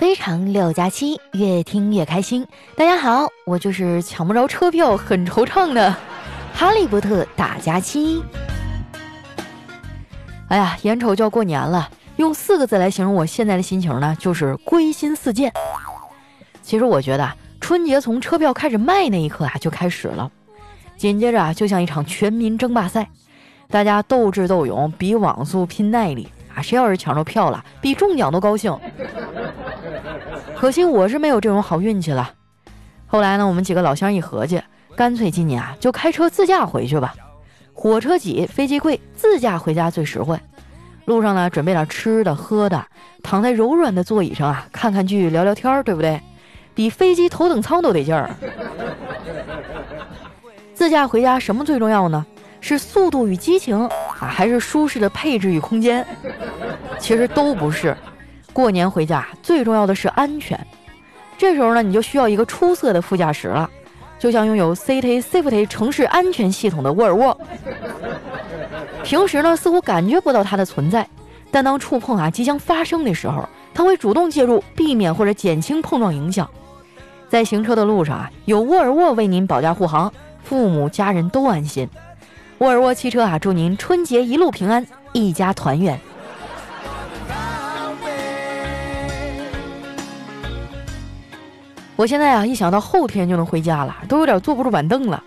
非常六加七，越听越开心。大家好，我就是抢不着车票很惆怅的 哈利波特大假期。哎呀，眼瞅就要过年了，用四个字来形容我现在的心情呢，就是归心似箭。其实我觉得春节从车票开始卖那一刻啊就开始了，紧接着啊就像一场全民争霸赛，大家斗智斗勇，比网速，拼耐力。啊，谁要是抢着票了，比中奖都高兴。可惜我是没有这种好运气了。后来呢，我们几个老乡一合计，干脆今年啊就开车自驾回去吧。火车挤，飞机贵，自驾回家最实惠。路上呢，准备点吃的喝的，躺在柔软的座椅上啊，看看剧，聊聊天儿，对不对？比飞机头等舱都得劲儿。自驾回家什么最重要呢？是速度与激情啊，还是舒适的配置与空间？其实都不是。过年回家最重要的是安全。这时候呢，你就需要一个出色的副驾驶了，就像拥有 City Safety 城市安全系统的沃尔沃。平时呢，似乎感觉不到它的存在，但当触碰啊即将发生的时候，它会主动介入，避免或者减轻碰撞影响。在行车的路上啊，有沃尔沃为您保驾护航，父母家人都安心。沃尔沃汽车啊，祝您春节一路平安，一家团圆。我现在啊，一想到后天就能回家了，都有点坐不住板凳了。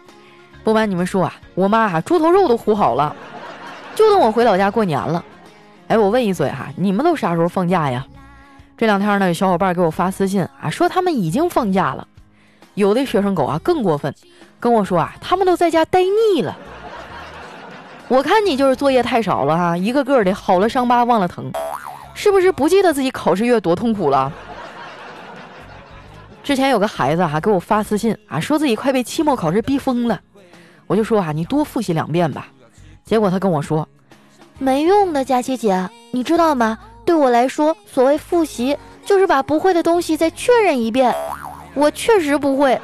不瞒你们说啊，我妈啊，猪头肉都烀好了，就等我回老家过年了。哎，我问一嘴哈，你们都啥时候放假呀？这两天呢，有小伙伴给我发私信啊，说他们已经放假了。有的学生狗啊更过分，跟我说啊，他们都在家待腻了。我看你就是作业太少了哈，一个个的好了伤疤忘了疼，是不是不记得自己考试月多痛苦了？之前有个孩子哈给我发私信啊，说自己快被期末考试逼疯了，我就说啊，你多复习两遍吧。结果他跟我说，没用的，佳琪姐，你知道吗？对我来说，所谓复习就是把不会的东西再确认一遍。我确实不会，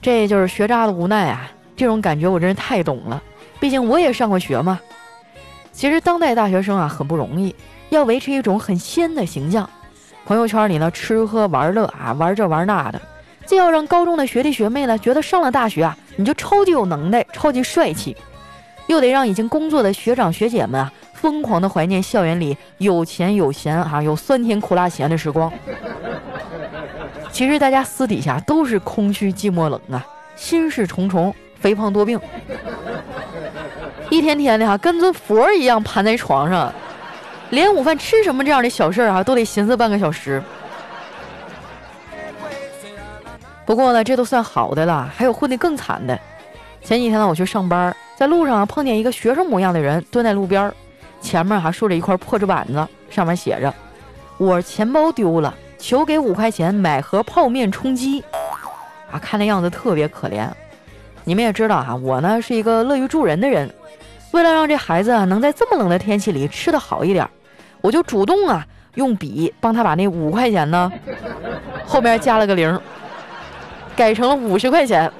这就是学渣的无奈啊。这种感觉我真是太懂了，毕竟我也上过学嘛。其实当代大学生啊很不容易，要维持一种很仙的形象，朋友圈里呢吃喝玩乐啊玩这玩那的，这要让高中的学弟学妹呢觉得上了大学啊你就超级有能耐、超级帅气，又得让已经工作的学长学姐们啊疯狂的怀念校园里有钱有闲啊有酸甜苦辣咸的时光。其实大家私底下都是空虚寂寞冷啊，心事重重。肥胖多病，一天天的哈，跟尊佛一样盘在床上，连午饭吃什么这样的小事儿啊，都得寻思半个小时。不过呢，这都算好的了，还有混得更惨的。前几天呢，我去上班，在路上碰见一个学生模样的人蹲在路边，前面还竖着一块破纸板子，上面写着：“我钱包丢了，求给五块钱买盒泡面充饥。”啊，看那样子特别可怜。你们也知道哈，我呢是一个乐于助人的人。为了让这孩子啊能在这么冷的天气里吃的好一点，我就主动啊用笔帮他把那五块钱呢后面加了个零，改成了五十块钱。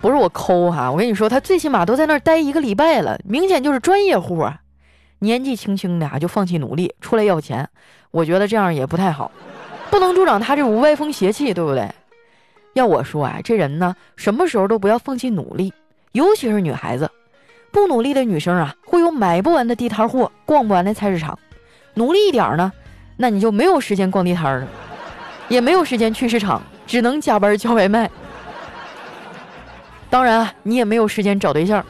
不是我抠哈，我跟你说，他最起码都在那儿待一个礼拜了，明显就是专业户啊。年纪轻轻的啊就放弃努力出来要钱，我觉得这样也不太好，不能助长他这股歪风邪气，对不对？要我说啊，这人呢，什么时候都不要放弃努力，尤其是女孩子，不努力的女生啊，会有买不完的地摊货，逛不完的菜市场。努力一点呢，那你就没有时间逛地摊了，也没有时间去市场，只能加班叫外卖。当然，啊你也没有时间找对象。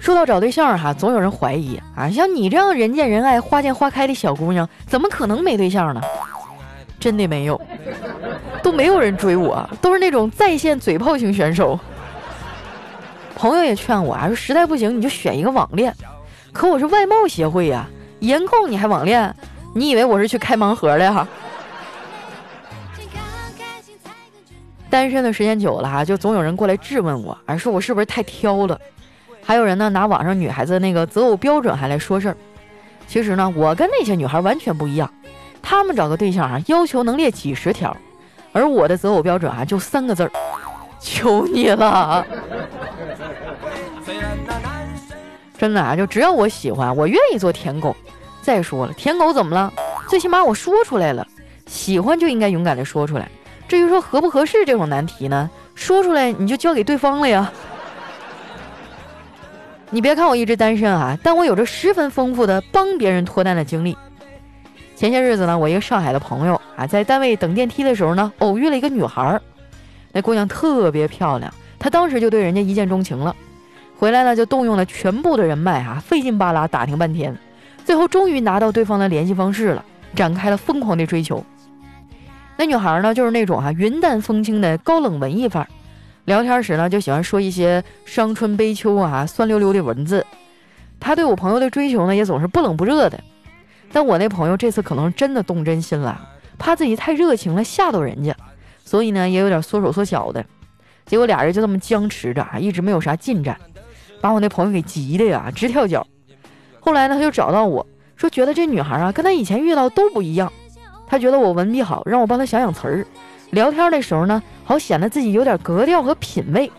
说到找对象哈，总有人怀疑啊，像你这样人见人爱、花见花开的小姑娘，怎么可能没对象呢？真的没有，都没有人追我，都是那种在线嘴炮型选手。朋友也劝我啊，说实在不行你就选一个网恋。可我是外貌协会呀，颜控你还网恋？你以为我是去开盲盒的哈？单身的时间久了哈，就总有人过来质问我，啊，说我是不是太挑了？还有人呢拿网上女孩子那个择偶标准还来说事儿。其实呢，我跟那些女孩完全不一样。他们找个对象啊，要求能列几十条，而我的择偶标准啊，就三个字儿：求你了。真的啊，就只要我喜欢，我愿意做舔狗。再说了，舔狗怎么了？最起码我说出来了，喜欢就应该勇敢的说出来。至于说合不合适这种难题呢，说出来你就交给对方了呀。你别看我一直单身啊，但我有着十分丰富的帮别人脱单的经历。前些日子呢，我一个上海的朋友啊，在单位等电梯的时候呢，偶遇了一个女孩，那姑娘特别漂亮，他当时就对人家一见钟情了。回来呢，就动用了全部的人脉啊，费劲巴拉打听半天，最后终于拿到对方的联系方式了，展开了疯狂的追求。那女孩呢，就是那种哈云淡风轻的高冷文艺范儿。聊天时呢，就喜欢说一些伤春悲秋啊、酸溜溜的文字。他对我朋友的追求呢，也总是不冷不热的。但我那朋友这次可能真的动真心了，怕自己太热情了吓到人家，所以呢，也有点缩手缩脚的。结果俩人就这么僵持着啊，一直没有啥进展，把我那朋友给急的呀，直跳脚。后来呢，他就找到我说，觉得这女孩啊，跟他以前遇到都不一样。他觉得我文笔好，让我帮他想想词儿。聊天的时候呢，好显得自己有点格调和品味。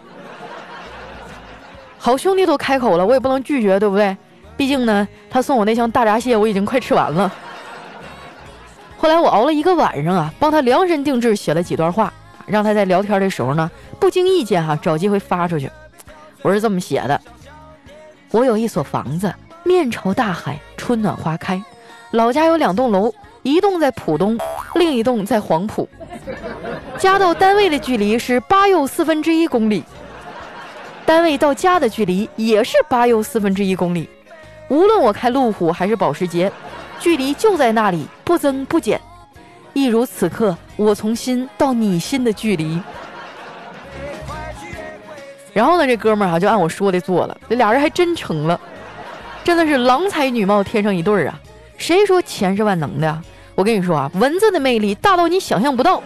好兄弟都开口了，我也不能拒绝，对不对？毕竟呢，他送我那箱大闸蟹，我已经快吃完了。后来我熬了一个晚上啊，帮他量身定制写了几段话，让他在聊天的时候呢，不经意间哈找机会发出去。我是这么写的：我有一所房子，面朝大海，春暖花开。老家有两栋楼，一栋在浦东，另一栋在黄埔。家到单位的距离是八又四分之一公里，单位到家的距离也是八又四分之一公里。无论我开路虎还是保时捷，距离就在那里，不增不减。一如此刻，我从心到你心的距离。然后呢，这哥们儿哈就按我说的做了，这俩人还真成了，真的是郎才女貌天生一对儿啊！谁说钱是万能的？我跟你说啊，文字的魅力大到你想象不到。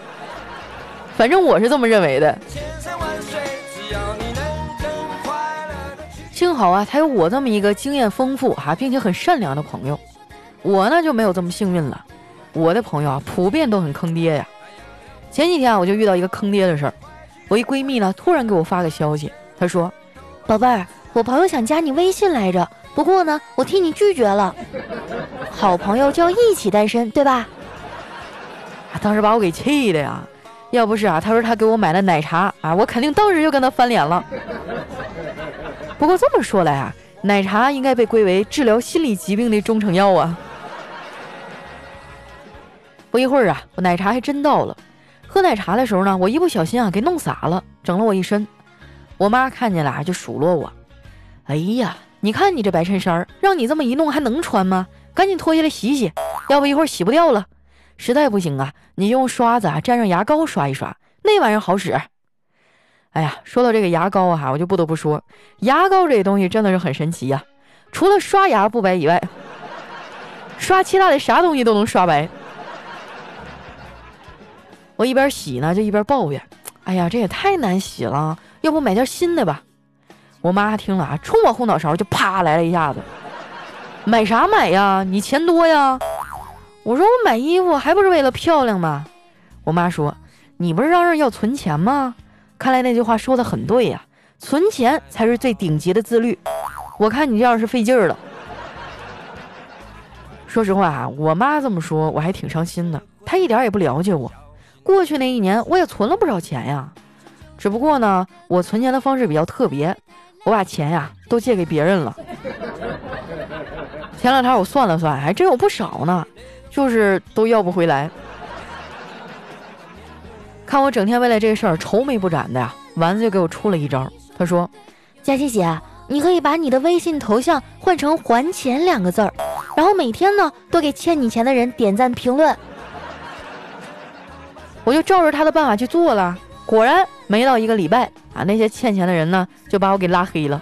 反正我是这么认为的。幸好啊，他有我这么一个经验丰富哈，并且很善良的朋友。我呢就没有这么幸运了。我的朋友啊，普遍都很坑爹呀。前几天啊，我就遇到一个坑爹的事儿。我一闺蜜呢，突然给我发个消息，他说：“宝贝儿，我朋友想加你微信来着，不过呢，我替你拒绝了。”好朋友就要一起单身，对吧？啊，当时把我给气的呀！要不是啊，他说他给我买了奶茶啊，我肯定当时就跟他翻脸了。不过这么说来啊，奶茶应该被归为治疗心理疾病的中成药啊。不一会儿啊，我奶茶还真到了。喝奶茶的时候呢，我一不小心啊，给弄洒了，整了我一身。我妈看见了就数落我：“哎呀，你看你这白衬衫，让你这么一弄还能穿吗？”赶紧脱下来洗洗，要不一会儿洗不掉了。实在不行啊，你用刷子啊蘸上牙膏刷一刷，那玩意儿好使。哎呀，说到这个牙膏啊，我就不得不说，牙膏这东西真的是很神奇呀。除了刷牙不白以外，刷其他的啥东西都能刷白。我一边洗呢，就一边抱怨：“哎呀，这也太难洗了，要不买件新的吧？”我妈听了啊，冲我后脑勺就啪来了一下子。买啥买呀？你钱多呀？我说我买衣服还不是为了漂亮吗？我妈说，你不是嚷嚷要存钱吗？看来那句话说的很对呀，存钱才是最顶级的自律。我看你这样是费劲儿了。说实话啊，我妈这么说我还挺伤心的。她一点也不了解我。过去那一年我也存了不少钱呀，只不过呢，我存钱的方式比较特别，我把钱呀都借给别人了。前两天我算了算，还真有不少呢，就是都要不回来。看我整天为了这事儿愁眉不展的呀，丸子就给我出了一招。他说：“佳琪姐，你可以把你的微信头像换成‘还钱’两个字儿，然后每天呢都给欠你钱的人点赞评论。”我就照着他的办法去做了，果然没到一个礼拜啊，那些欠钱的人呢就把我给拉黑了。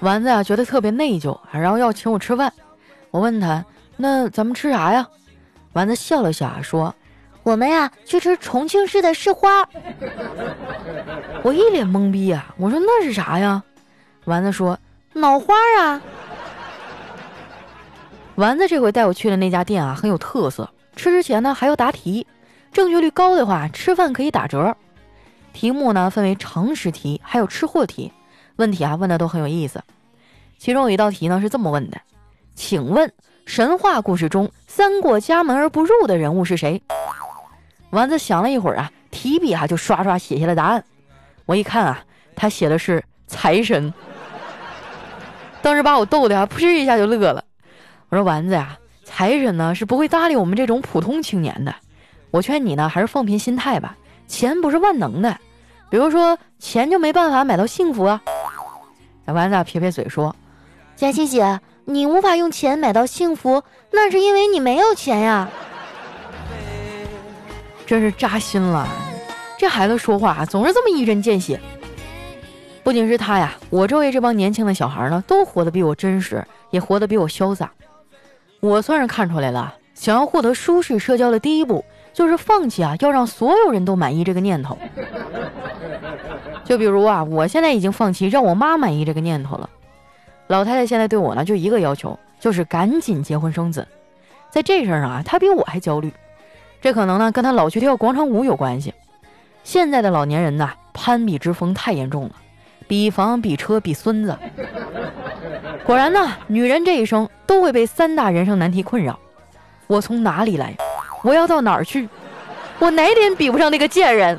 丸子啊，觉得特别内疚啊，然后要请我吃饭。我问他：“那咱们吃啥呀？”丸子笑了笑说：“我们呀，去吃重庆市的市花。”我一脸懵逼呀，我说：“那是啥呀？”丸子说：“脑花啊。”丸子这回带我去的那家店啊，很有特色。吃之前呢，还要答题，正确率高的话，吃饭可以打折。题目呢，分为常识题，还有吃货题。问题啊问的都很有意思。其中有一道题呢是这么问的：请问神话故事中三过家门而不入的人物是谁？丸子想了一会儿啊，提笔啊就刷刷写下了答案。我一看啊，他写的是财神。当时把我逗的啊，噗嗤一下就乐了。我说丸子呀，财神呢是不会搭理我们这种普通青年的。我劝你呢，还是放平心态吧。钱不是万能的，比如说钱就没办法买到幸福啊。小丸子撇撇嘴说：“佳琪姐，你无法用钱买到幸福，那是因为你没有钱呀。”真是扎心了，这孩子说话总是这么一针见血。不仅是他呀，我周围这帮年轻的小孩呢，都活得比我真实，也活得比我潇洒。我算是看出来了，想要获得舒适社交的第一步，就是放弃啊要让所有人都满意这个念头。就比如啊，我现在已经放弃让我妈满意这个念头了。老太太现在对我呢，就一个要求，就是赶紧结婚生子。在这事儿上啊，她比我还焦虑。这可能呢，跟她老去跳广场舞有关系。现在的老年人呐，攀比之风太严重了。比房比车比孙子，果然呢，女人这一生都会被三大人生难题困扰：我从哪里来？我要到哪儿去？我哪点比不上那个贱人？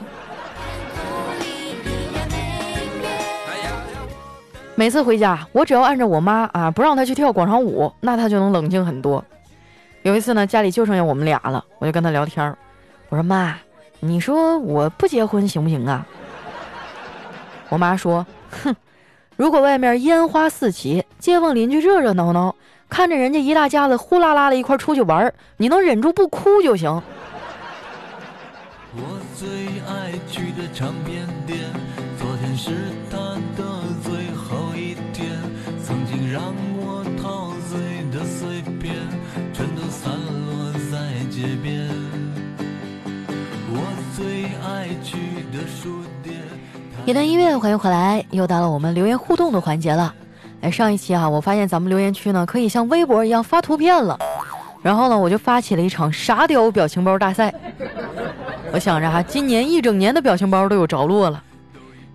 每次回家，我只要按照我妈啊，不让她去跳广场舞，那她就能冷静很多。有一次呢，家里就剩下我们俩了，我就跟她聊天我说妈，你说我不结婚行不行啊？我妈说。哼，如果外面烟花四起，街坊邻居热热闹闹，看着人家一大家子呼啦啦的一块出去玩，你能忍住不哭就行。我最爱去的唱片店，昨天是他的最后一天，曾经让我陶醉的碎片，全都散落在街边。我最爱去的书店。一段音乐，欢迎回来，又到了我们留言互动的环节了。哎，上一期啊，我发现咱们留言区呢可以像微博一样发图片了，然后呢，我就发起了一场沙雕表情包大赛。我想着哈，今年一整年的表情包都有着落了。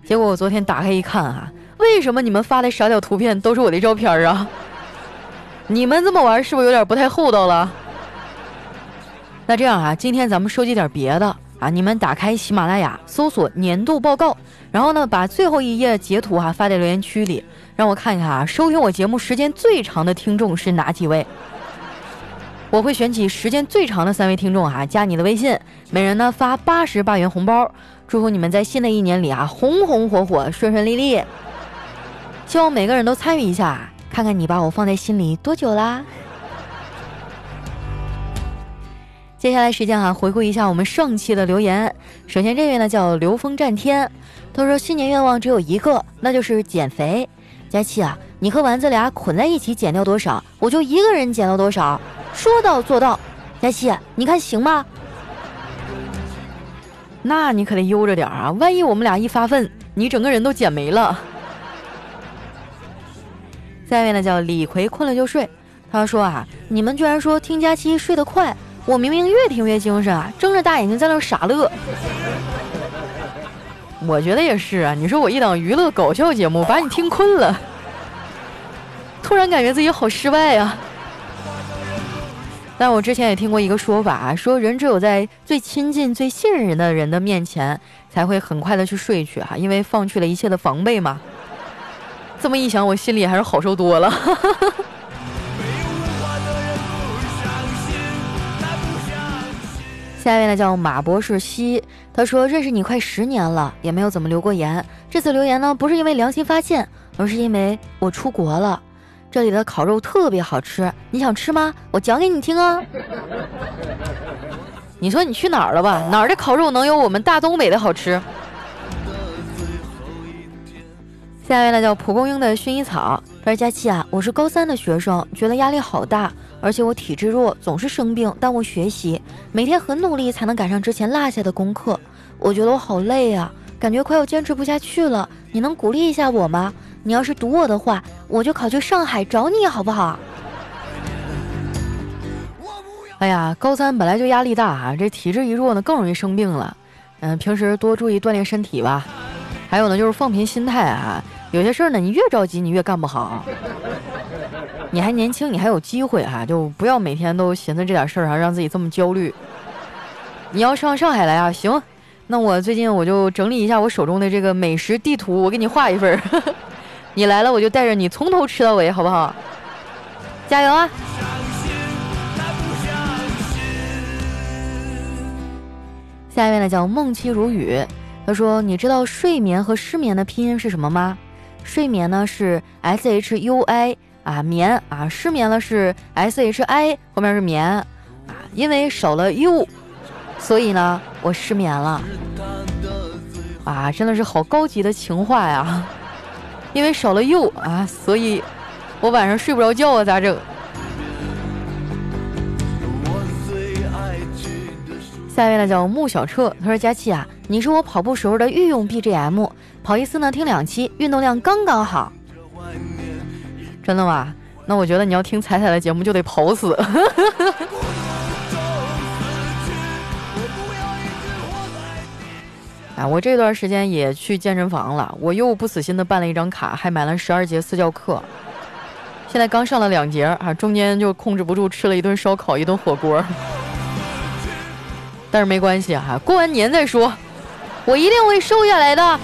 结果我昨天打开一看啊，为什么你们发的沙雕图片都是我的照片啊？你们这么玩是不是有点不太厚道了？那这样啊，今天咱们收集点别的啊，你们打开喜马拉雅，搜索年度报告。然后呢，把最后一页截图哈发在留言区里，让我看一看啊，收听我节目时间最长的听众是哪几位？我会选取时间最长的三位听众哈，加你的微信，每人呢发八十八元红包，祝福你们在新的一年里啊红红火火，顺顺利利。希望每个人都参与一下，看看你把我放在心里多久啦？接下来时间哈，回顾一下我们上期的留言。首先这位呢叫刘峰战天。他说：“新年愿望只有一个，那就是减肥。佳期啊，你和丸子俩捆在一起减掉多少，我就一个人减掉多少，说到做到。佳期，你看行吗？那你可得悠着点啊，万一我们俩一发奋，你整个人都减没了。”下面呢叫李逵，困了就睡。他说啊，你们居然说听佳期睡得快，我明明越听越精神啊，睁着大眼睛在那傻乐。我觉得也是啊，你说我一档娱乐搞笑节目把你听困了，突然感觉自己好失败呀。但我之前也听过一个说法，说人只有在最亲近、最信任人的人的面前，才会很快的去睡去哈，因为放去了一切的防备嘛。这么一想，我心里还是好受多了。下一位呢叫马博士西，他说认识你快十年了，也没有怎么留过言。这次留言呢，不是因为良心发现，而是因为我出国了。这里的烤肉特别好吃，你想吃吗？我讲给你听啊。你说你去哪儿了吧？哪儿的烤肉能有我们大东北的好吃？下一位呢叫蒲公英的薰衣草，他说佳琪啊，我是高三的学生，觉得压力好大。而且我体质弱，总是生病，耽误学习。每天很努力才能赶上之前落下的功课。我觉得我好累啊，感觉快要坚持不下去了。你能鼓励一下我吗？你要是堵我的话，我就考去上海找你，好不好？哎呀，高三本来就压力大啊，这体质一弱呢，更容易生病了。嗯，平时多注意锻炼身体吧。还有呢，就是放平心态啊。有些事儿呢，你越着急，你越干不好。你还年轻，你还有机会哈，就不要每天都寻思这点事儿啊，让自己这么焦虑。你要上上海来啊？行，那我最近我就整理一下我手中的这个美食地图，我给你画一份儿。你来了，我就带着你从头吃到尾，好不好？加油啊！下一位呢，叫梦妻如雨。他说：“你知道睡眠和失眠的拼音是什么吗？睡眠呢是 S H U I 啊，眠啊，失眠了是 S H I 后面是眠啊，因为少了 you，所以呢我失眠了。啊，真的是好高级的情话呀！因为少了 you 啊，所以我晚上睡不着觉啊，咋整？”下一位呢叫穆小彻，他说：“佳琪啊，你是我跑步时候的御用 BGM，跑一次呢听两期，运动量刚刚好。”真的吗？那我觉得你要听彩彩的节目就得跑死。啊，我这段时间也去健身房了，我又不死心的办了一张卡，还买了十二节私教课，现在刚上了两节啊，中间就控制不住吃了一顿烧烤，一顿火锅。但是没关系哈，过完年再说，我一定会瘦下来的。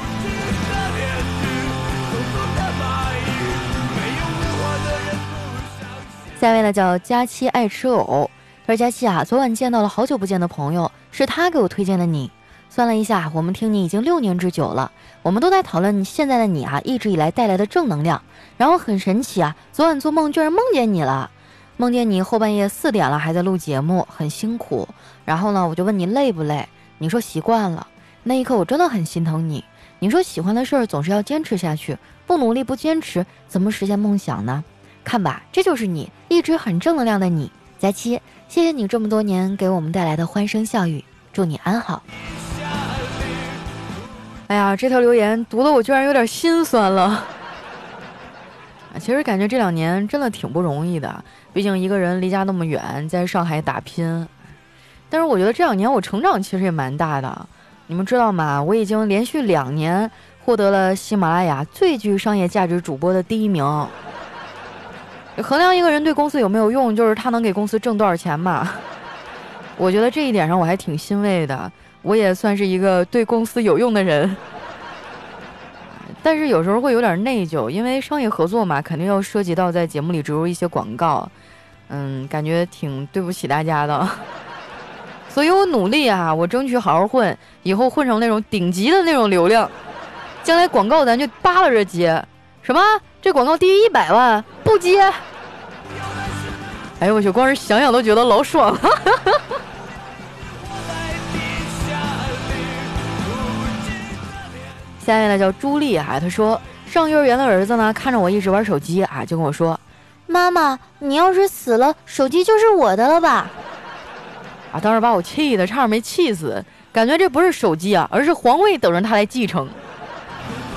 下一位呢叫佳期爱吃藕，他说佳期啊，昨晚见到了好久不见的朋友，是他给我推荐的你。算了一下，我们听你已经六年之久了，我们都在讨论你现在的你啊，一直以来带来的正能量。然后很神奇啊，昨晚做梦居然梦见你了。梦见你后半夜四点了还在录节目，很辛苦。然后呢，我就问你累不累？你说习惯了。那一刻我真的很心疼你。你说喜欢的事儿总是要坚持下去，不努力不坚持，怎么实现梦想呢？看吧，这就是你一直很正能量的你，佳期。谢谢你这么多年给我们带来的欢声笑语，祝你安好。哎呀，这条留言读的我居然有点心酸了。其实感觉这两年真的挺不容易的。毕竟一个人离家那么远，在上海打拼，但是我觉得这两年我成长其实也蛮大的。你们知道吗？我已经连续两年获得了喜马拉雅最具商业价值主播的第一名。衡量一个人对公司有没有用，就是他能给公司挣多少钱嘛。我觉得这一点上我还挺欣慰的，我也算是一个对公司有用的人。但是有时候会有点内疚，因为商业合作嘛，肯定要涉及到在节目里植入一些广告。嗯，感觉挺对不起大家的，所以我努力啊，我争取好好混，以后混成那种顶级的那种流量，将来广告咱就扒拉着接。什么？这广告低于一百万不接？哎呦我去，光是想想都觉得老爽了。下面呢叫朱莉啊，她说上幼儿园的儿子呢，看着我一直玩手机啊，就跟我说。妈妈，你要是死了，手机就是我的了吧？啊，当时把我气的差点没气死，感觉这不是手机啊，而是皇位等着他来继承。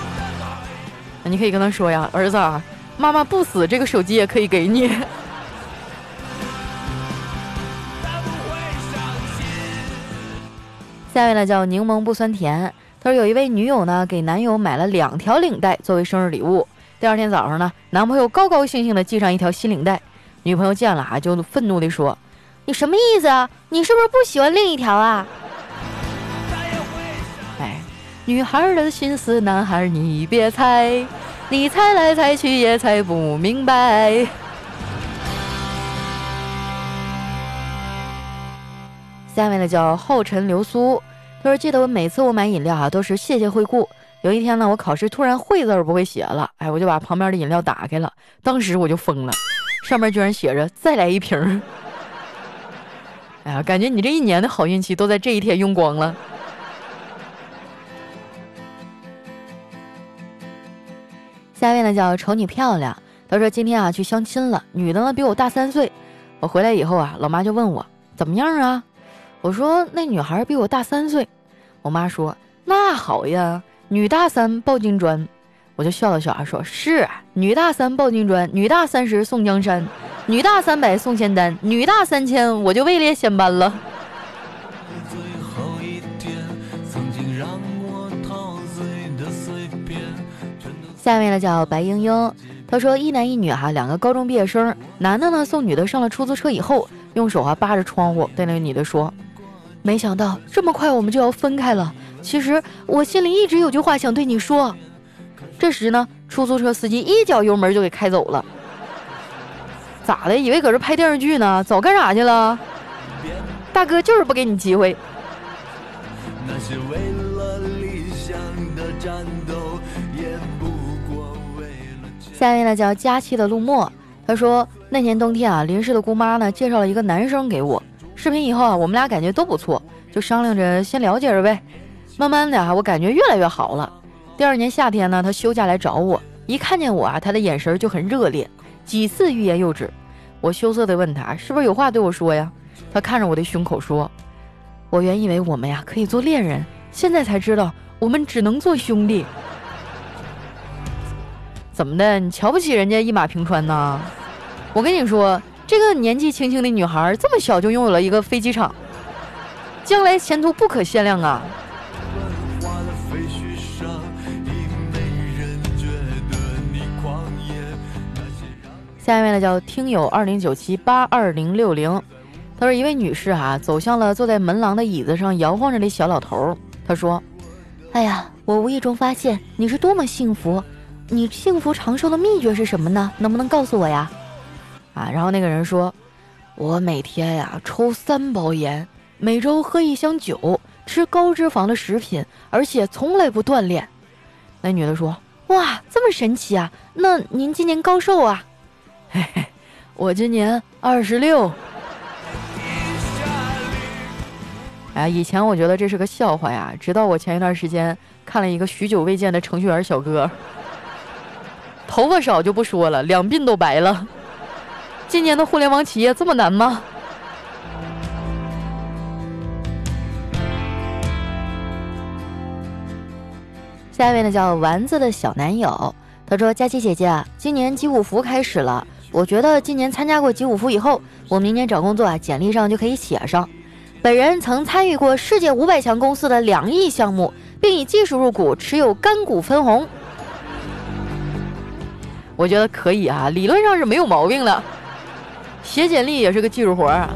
你可以跟他说呀，儿子，妈妈不死，这个手机也可以给你。下位呢叫柠檬不酸甜，他说有一位女友呢给男友买了两条领带作为生日礼物。第二天早上呢，男朋友高高兴兴的系上一条新领带，女朋友见了啊，就愤怒地说：“你什么意思啊？你是不是不喜欢另一条啊？”哎，女孩的心思，男孩你别猜，你猜来猜去也猜不明白。下面的叫后尘流苏，他说：“记得我每次我买饮料啊，都是谢谢惠顾。”有一天呢，我考试突然“会”字儿不会写了，哎，我就把旁边的饮料打开了，当时我就疯了，上面居然写着“再来一瓶”。哎呀，感觉你这一年的好运气都在这一天用光了。下一位呢叫瞅你漂亮，他说今天啊去相亲了，女的呢比我大三岁，我回来以后啊，老妈就问我怎么样啊，我说那女孩比我大三岁，我妈说那好呀。女大三抱金砖，我就笑了笑啊，说是女大三抱金砖，女大三十送江山，女大三百送仙丹，女大三千我就位列仙班了。下下面呢叫白英英，她说一男一女哈，两个高中毕业生，男的呢送女的上了出租车以后，用手啊扒着窗户对那个女的说：“没想到这么快我们就要分开了。其实我心里一直有句话想对你说。”这时呢，出租车司机一脚油门就给开走了。咋的？以为搁这拍电视剧呢？早干啥去了？大哥就是不给你机会。下面呢叫佳期的陆墨，他说那年冬天啊，林氏的姑妈呢介绍了一个男生给我，视频以后啊，我们俩感觉都不错，就商量着先了解着呗。慢慢的啊，我感觉越来越好了。第二年夏天呢，他休假来找我，一看见我啊，他的眼神就很热烈，几次欲言又止。我羞涩的问他是不是有话对我说呀？他看着我的胸口说：“我原以为我们呀可以做恋人，现在才知道我们只能做兄弟。”怎么的？你瞧不起人家一马平川呐？我跟你说，这个年纪轻轻的女孩，这么小就拥有了一个飞机场，将来前途不可限量啊！下一位呢，叫听友二零九七八二零六零，他说一位女士哈，走向了坐在门廊的椅子上摇晃着的小老头，他说：“哎呀，我无意中发现你是多么幸福。”你幸福长寿的秘诀是什么呢？能不能告诉我呀？啊，然后那个人说，我每天呀抽三包烟，每周喝一箱酒，吃高脂肪的食品，而且从来不锻炼。那女的说，哇，这么神奇啊！那您今年高寿啊？嘿嘿，我今年二十六。哎，以前我觉得这是个笑话呀，直到我前一段时间看了一个许久未见的程序员小哥。头发少就不说了，两鬓都白了。今年的互联网企业这么难吗？下一位呢叫丸子的小男友，他说：“佳琪姐姐啊，今年集五福开始了，我觉得今年参加过集五福以后，我明年找工作啊，简历上就可以写上，本人曾参与过世界五百强公司的两亿项目，并以技术入股，持有干股分红。”我觉得可以啊，理论上是没有毛病的。写简历也是个技术活儿啊。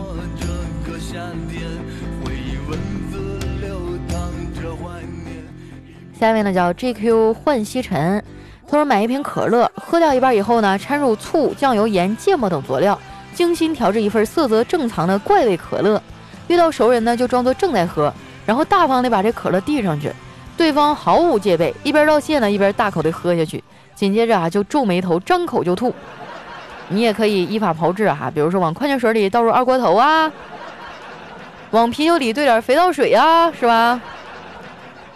下一位呢叫 JQ 幻西尘，他说买一瓶可乐，喝掉一半以后呢，掺入醋、酱油、盐、芥末等佐料，精心调制一份色泽正常的怪味可乐。遇到熟人呢，就装作正在喝，然后大方的把这可乐递上去，对方毫无戒备，一边道谢呢，一边大口的喝下去。紧接着啊，就皱眉头，张口就吐。你也可以依法炮制哈，比如说往矿泉水里倒入二锅头啊，往啤酒里兑点肥皂水啊，是吧？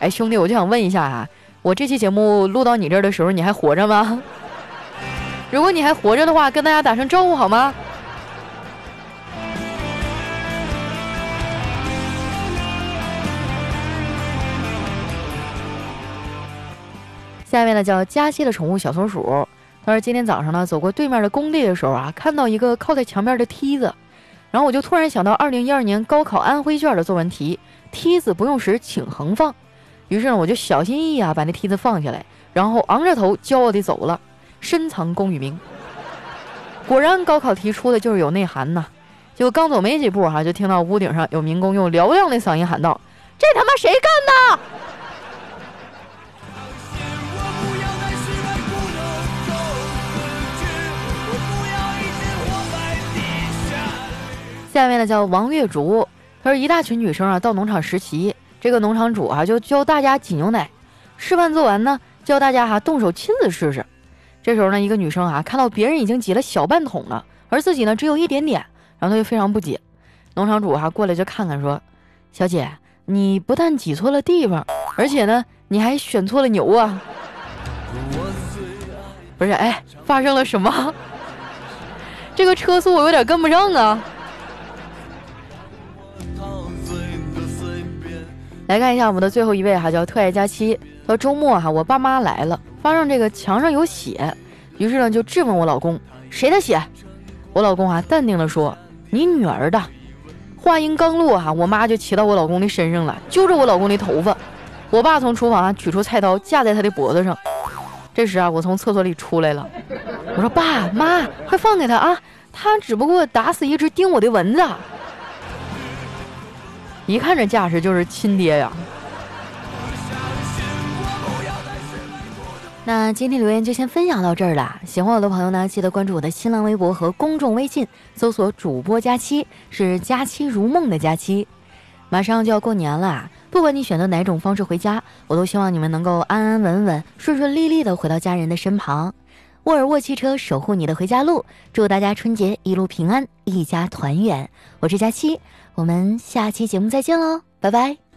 哎，兄弟，我就想问一下啊，我这期节目录到你这儿的时候，你还活着吗？如果你还活着的话，跟大家打声招呼好吗？下面呢叫佳期的宠物小松鼠，他说今天早上呢走过对面的工地的时候啊，看到一个靠在墙边的梯子，然后我就突然想到二零一二年高考安徽卷的作文题，梯子不用时请横放，于是呢我就小心翼翼啊把那梯子放下来，然后昂着头骄傲地走了，深藏功与名。果然高考题出的就是有内涵呐，就刚走没几步哈，就听到屋顶上有民工用嘹亮的嗓音喊道：“这他妈谁干的？”下面呢叫王月竹，他说一大群女生啊到农场实习，这个农场主啊就教大家挤牛奶，示范做完呢，教大家哈动手亲自试试。这时候呢，一个女生啊看到别人已经挤了小半桶了，而自己呢只有一点点，然后她就非常不解。农场主哈过来就看看说：“小姐，你不但挤错了地方，而且呢你还选错了牛啊！”不是，哎，发生了什么？这个车速我有点跟不上啊！来看一下我们的最后一位哈，叫特爱佳期。说周末哈，我爸妈来了，发现这个墙上有血，于是呢就质问我老公谁的血。我老公啊淡定的说你女儿的。话音刚落哈，我妈就骑到我老公的身上了，揪着我老公的头发。我爸从厨房啊取出菜刀架在他的脖子上。这时啊，我从厕所里出来了，我说：“爸妈，快放开他啊！他只不过打死一只叮我的蚊子。”一看这架势就是亲爹呀。那今天留言就先分享到这儿了。喜欢我的朋友呢，记得关注我的新浪微博和公众微信，搜索“主播佳期”，是“佳期如梦”的佳期。马上就要过年了，不管你选择哪种方式回家，我都希望你们能够安安稳稳、顺顺利利的回到家人的身旁。沃尔沃汽车守护你的回家路，祝大家春节一路平安，一家团圆。我是佳期，我们下期节目再见喽，拜拜。